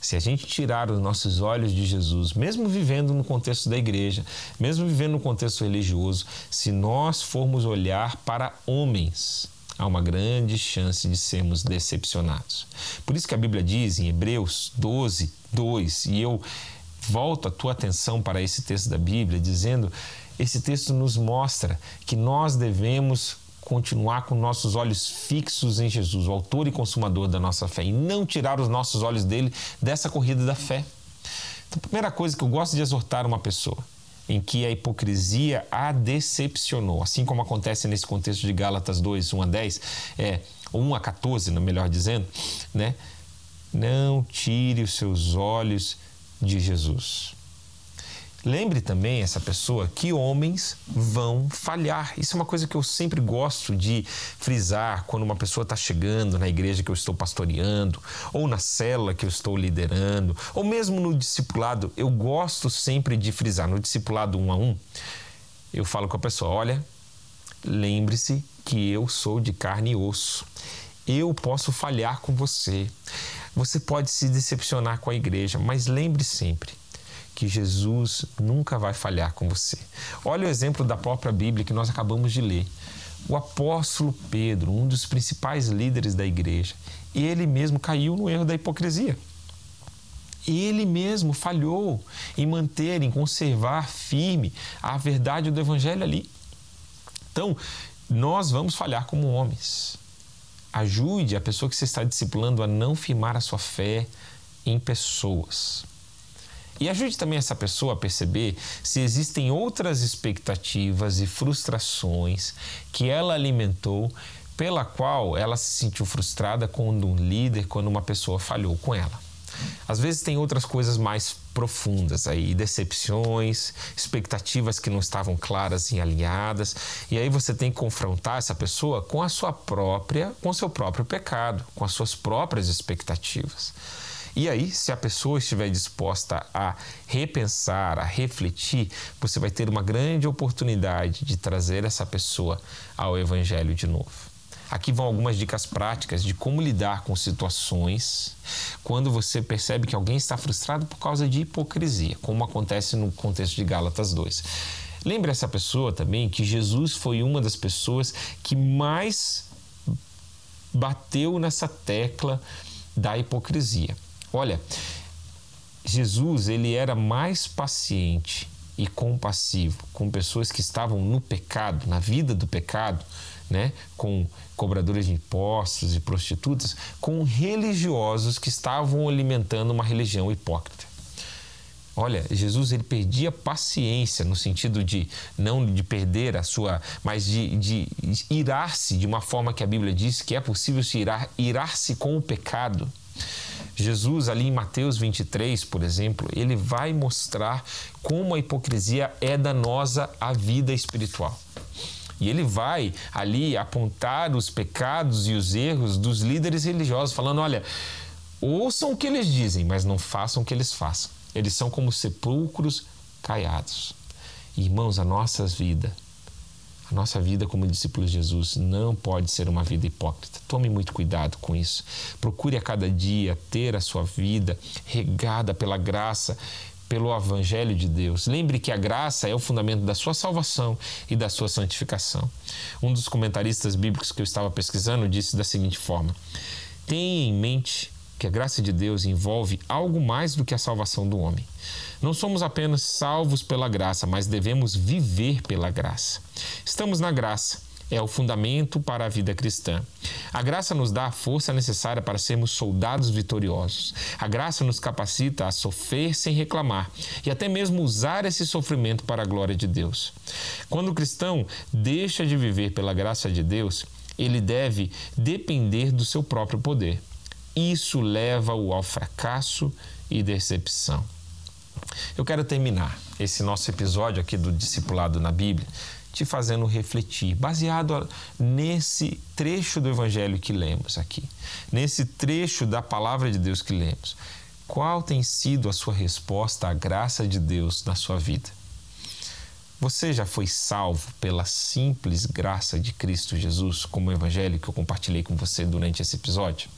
Se a gente tirar os nossos olhos de Jesus, mesmo vivendo no contexto da igreja, mesmo vivendo no contexto religioso, se nós formos olhar para homens, há uma grande chance de sermos decepcionados. Por isso que a Bíblia diz em Hebreus 12, 2, e eu volto a tua atenção para esse texto da Bíblia, dizendo: esse texto nos mostra que nós devemos continuar com nossos olhos fixos em Jesus, o autor e consumador da nossa fé, e não tirar os nossos olhos dele dessa corrida da fé. Então, a primeira coisa que eu gosto de exortar uma pessoa em que a hipocrisia a decepcionou, assim como acontece nesse contexto de Gálatas 2, 1 a 10, é, 1 a 14, melhor dizendo, né? Não tire os seus olhos de Jesus. Lembre também essa pessoa que homens vão falhar. Isso é uma coisa que eu sempre gosto de frisar quando uma pessoa está chegando na igreja que eu estou pastoreando, ou na célula que eu estou liderando, ou mesmo no discipulado. Eu gosto sempre de frisar no discipulado um a um. Eu falo com a pessoa: olha, lembre-se que eu sou de carne e osso. Eu posso falhar com você. Você pode se decepcionar com a igreja, mas lembre sempre que Jesus nunca vai falhar com você. Olha o exemplo da própria Bíblia que nós acabamos de ler. O apóstolo Pedro, um dos principais líderes da igreja, ele mesmo caiu no erro da hipocrisia. Ele mesmo falhou em manter, em conservar firme a verdade do evangelho ali. Então, nós vamos falhar como homens. Ajude a pessoa que você está discipulando a não firmar a sua fé em pessoas. E ajude também essa pessoa a perceber se existem outras expectativas e frustrações que ela alimentou, pela qual ela se sentiu frustrada quando um líder, quando uma pessoa falhou com ela. Às vezes tem outras coisas mais profundas aí, decepções, expectativas que não estavam claras e alinhadas, e aí você tem que confrontar essa pessoa com a sua própria, com seu próprio pecado, com as suas próprias expectativas. E aí, se a pessoa estiver disposta a repensar, a refletir, você vai ter uma grande oportunidade de trazer essa pessoa ao Evangelho de novo. Aqui vão algumas dicas práticas de como lidar com situações quando você percebe que alguém está frustrado por causa de hipocrisia, como acontece no contexto de Gálatas 2. Lembre essa pessoa também que Jesus foi uma das pessoas que mais bateu nessa tecla da hipocrisia. Olha, Jesus ele era mais paciente e compassivo com pessoas que estavam no pecado, na vida do pecado, né, com cobradores de impostos e prostitutas, com religiosos que estavam alimentando uma religião hipócrita. Olha, Jesus ele perdia paciência no sentido de não de perder a sua, mas de, de irar-se de uma forma que a Bíblia diz que é possível se irar, irar-se com o pecado. Jesus, ali em Mateus 23, por exemplo, ele vai mostrar como a hipocrisia é danosa à vida espiritual. E ele vai ali apontar os pecados e os erros dos líderes religiosos, falando: olha, ouçam o que eles dizem, mas não façam o que eles façam. Eles são como sepulcros caiados. Irmãos, a nossa vida nossa vida como discípulos de Jesus não pode ser uma vida hipócrita. Tome muito cuidado com isso. Procure a cada dia ter a sua vida regada pela graça, pelo Evangelho de Deus. Lembre que a graça é o fundamento da sua salvação e da sua santificação. Um dos comentaristas bíblicos que eu estava pesquisando disse da seguinte forma: Tenha em mente que a graça de Deus envolve algo mais do que a salvação do homem. Não somos apenas salvos pela graça, mas devemos viver pela graça. Estamos na graça é o fundamento para a vida cristã. A graça nos dá a força necessária para sermos soldados vitoriosos. A graça nos capacita a sofrer sem reclamar e até mesmo usar esse sofrimento para a glória de Deus. Quando o cristão deixa de viver pela graça de Deus, ele deve depender do seu próprio poder. Isso leva-o ao fracasso e decepção. Eu quero terminar esse nosso episódio aqui do Discipulado na Bíblia te fazendo refletir, baseado nesse trecho do Evangelho que lemos aqui, nesse trecho da palavra de Deus que lemos. Qual tem sido a sua resposta à graça de Deus na sua vida? Você já foi salvo pela simples graça de Cristo Jesus, como o Evangelho que eu compartilhei com você durante esse episódio?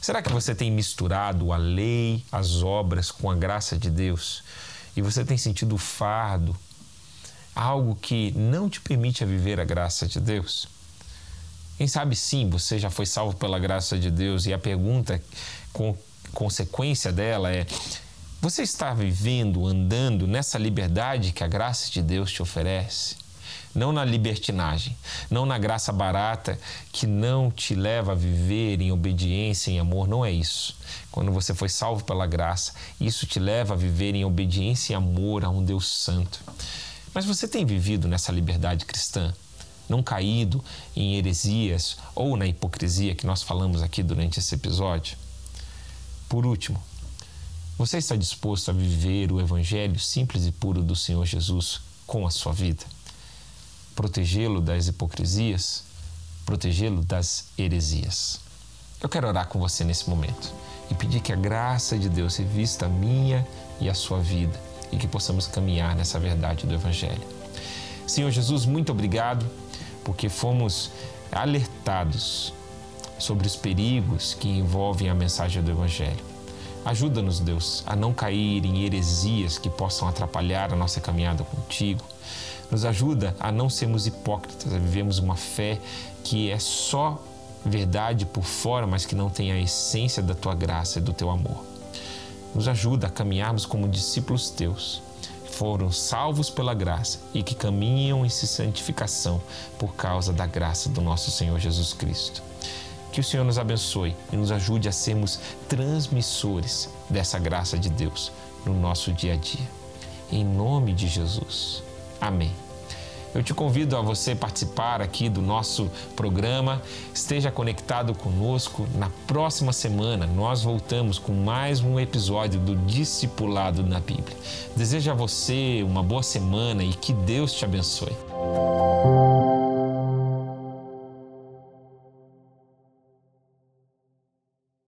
Será que você tem misturado a lei, as obras com a graça de Deus e você tem sentido fardo, algo que não te permite viver a graça de Deus? Quem sabe sim, você já foi salvo pela graça de Deus e a pergunta com consequência dela é: você está vivendo, andando nessa liberdade que a graça de Deus te oferece? Não na libertinagem, não na graça barata que não te leva a viver em obediência, em amor, não é isso. Quando você foi salvo pela graça, isso te leva a viver em obediência e amor a um Deus santo. Mas você tem vivido nessa liberdade cristã? Não caído em heresias ou na hipocrisia que nós falamos aqui durante esse episódio? Por último, você está disposto a viver o evangelho simples e puro do Senhor Jesus com a sua vida? Protegê-lo das hipocrisias, protegê-lo das heresias. Eu quero orar com você nesse momento e pedir que a graça de Deus revista a minha e a sua vida e que possamos caminhar nessa verdade do Evangelho. Senhor Jesus, muito obrigado porque fomos alertados sobre os perigos que envolvem a mensagem do Evangelho. Ajuda-nos, Deus, a não cair em heresias que possam atrapalhar a nossa caminhada contigo. Nos ajuda a não sermos hipócritas, a vivermos uma fé que é só verdade por fora, mas que não tem a essência da tua graça e do teu amor. Nos ajuda a caminharmos como discípulos teus, foram salvos pela graça e que caminham em santificação por causa da graça do nosso Senhor Jesus Cristo. Que o Senhor nos abençoe e nos ajude a sermos transmissores dessa graça de Deus no nosso dia a dia. Em nome de Jesus. Amém. Eu te convido a você participar aqui do nosso programa. Esteja conectado conosco. Na próxima semana nós voltamos com mais um episódio do Discipulado na Bíblia. Desejo a você uma boa semana e que Deus te abençoe.